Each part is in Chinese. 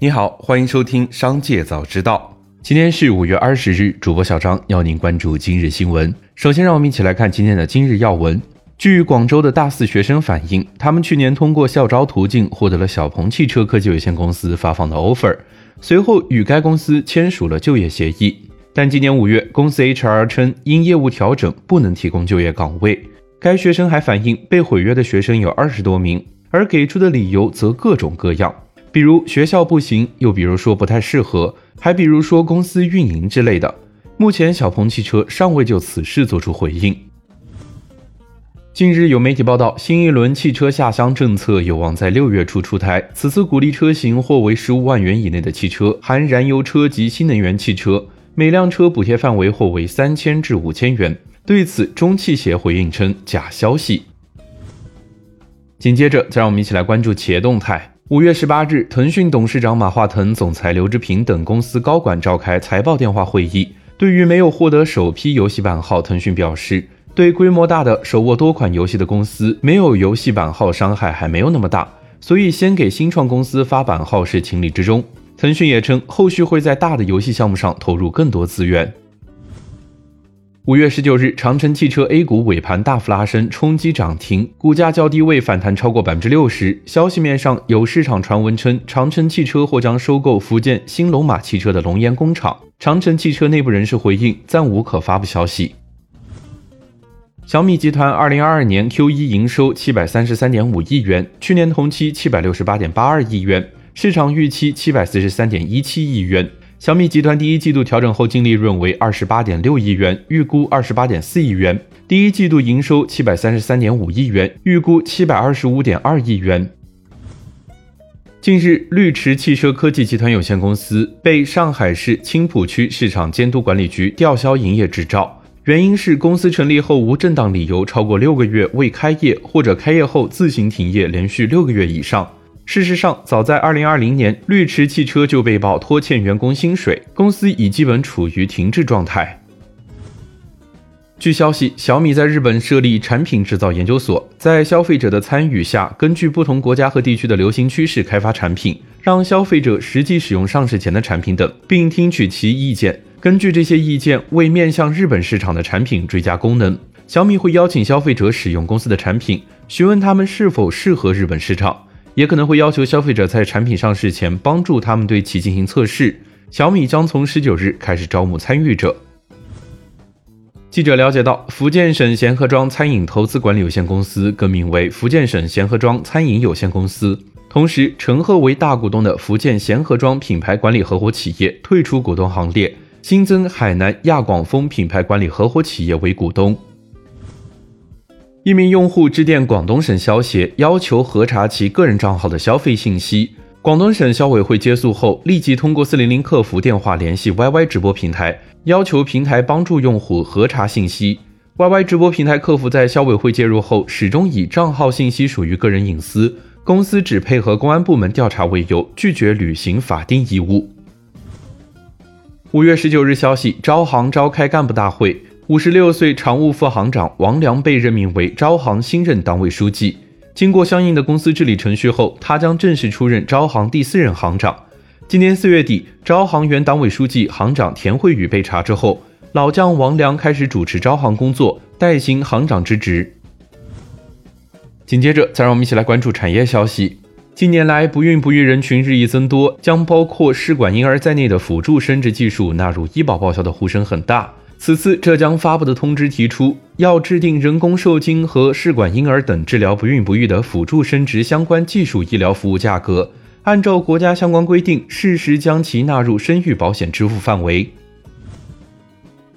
你好，欢迎收听《商界早知道》。今天是五月二十日，主播小张要您关注今日新闻。首先，让我们一起来看今天的今日要闻。据广州的大四学生反映，他们去年通过校招途径获得了小鹏汽车科技有限公司发放的 offer，随后与该公司签署了就业协议。但今年五月，公司 HR 称因业务调整不能提供就业岗位。该学生还反映，被毁约的学生有二十多名，而给出的理由则各种各样。比如学校不行，又比如说不太适合，还比如说公司运营之类的。目前小鹏汽车尚未就此事作出回应。近日有媒体报道，新一轮汽车下乡政策有望在六月初出台。此次鼓励车型或为十五万元以内的汽车，含燃油车及新能源汽车，每辆车补贴范围或为三千至五千元。对此，中汽协回应称假消息。紧接着，再让我们一起来关注企业动态。五月十八日，腾讯董事长马化腾、总裁刘志平等公司高管召开财报电话会议。对于没有获得首批游戏版号，腾讯表示，对规模大的手握多款游戏的公司，没有游戏版号伤害还没有那么大，所以先给新创公司发版号是情理之中。腾讯也称，后续会在大的游戏项目上投入更多资源。五月十九日，长城汽车 A 股尾盘大幅拉升，冲击涨停，股价较低位反弹超过百分之六十。消息面上有市场传闻称，长城汽车或将收购福建新龙马汽车的龙岩工厂。长城汽车内部人士回应，暂无可发布消息。小米集团二零二二年 Q 一营收七百三十三点五亿元，去年同期七百六十八点八二亿元，市场预期七百四十三点一七亿元。小米集团第一季度调整后净利润为二十八点六亿元，预估二十八点四亿元。第一季度营收七百三十三点五亿元，预估七百二十五点二亿元。近日，绿驰汽车科技集团有限公司被上海市青浦区市场监督管理局吊销营业执照，原因是公司成立后无正当理由超过六个月未开业，或者开业后自行停业连续六个月以上。事实上，早在二零二零年，绿驰汽车就被曝拖欠员工薪水，公司已基本处于停滞状态。据消息，小米在日本设立产品制造研究所，在消费者的参与下，根据不同国家和地区的流行趋势开发产品，让消费者实际使用上市前的产品等，并听取其意见。根据这些意见，为面向日本市场的产品追加功能，小米会邀请消费者使用公司的产品，询问他们是否适合日本市场。也可能会要求消费者在产品上市前帮助他们对其进行测试。小米将从十九日开始招募参与者。记者了解到，福建省贤合庄餐饮投资管理有限公司更名为福建省贤合庄餐饮有限公司，同时陈赫为大股东的福建贤合庄品牌管理合伙企业退出股东行列，新增海南亚广丰品牌管理合伙企业为股东。一名用户致电广东省消协，要求核查其个人账号的消费信息。广东省消委会接诉后，立即通过四零零客服电话联系 YY 直播平台，要求平台帮助用户核查信息。YY 直播平台客服在消委会介入后，始终以账号信息属于个人隐私，公司只配合公安部门调查为由，拒绝履行法定义务。五月十九日消息，招行召开干部大会。五十六岁常务副行长王良被任命为招行新任党委书记。经过相应的公司治理程序后，他将正式出任招行第四任行长。今年四月底，招行原党委书记、行长田慧宇被查之后，老将王良开始主持招行工作，代行行长之职。紧接着，再让我们一起来关注产业消息。近年来，不孕不育人群日益增多，将包括试管婴儿在内的辅助生殖技术纳入医保报销的呼声很大。此次浙江发布的通知提出，要制定人工受精和试管婴儿等治疗不孕不育的辅助生殖相关技术医疗服务价格，按照国家相关规定，适时将其纳入生育保险支付范围。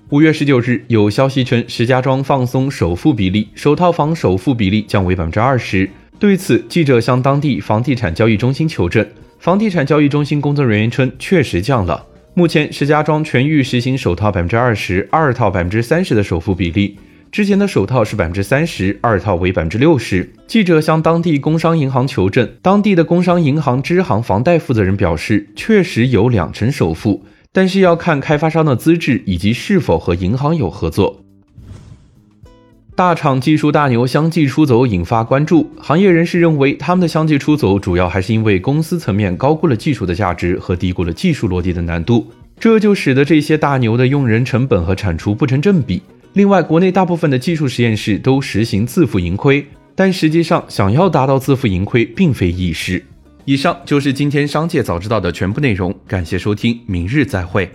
五月十九日，有消息称石家庄放松首付比例，首套房首付比例降为百分之二十。对此，记者向当地房地产交易中心求证，房地产交易中心工作人员称，确实降了。目前，石家庄全域实行首套百分之二十二套百分之三十的首付比例，之前的首套是百分之三十二套为百分之六十。记者向当地工商银行求证，当地的工商银行支行房贷负责人表示，确实有两成首付，但是要看开发商的资质以及是否和银行有合作。大厂技术大牛相继出走，引发关注。行业人士认为，他们的相继出走主要还是因为公司层面高估了技术的价值和低估了技术落地的难度，这就使得这些大牛的用人成本和产出不成正比。另外，国内大部分的技术实验室都实行自负盈亏，但实际上想要达到自负盈亏并非易事。以上就是今天商界早知道的全部内容，感谢收听，明日再会。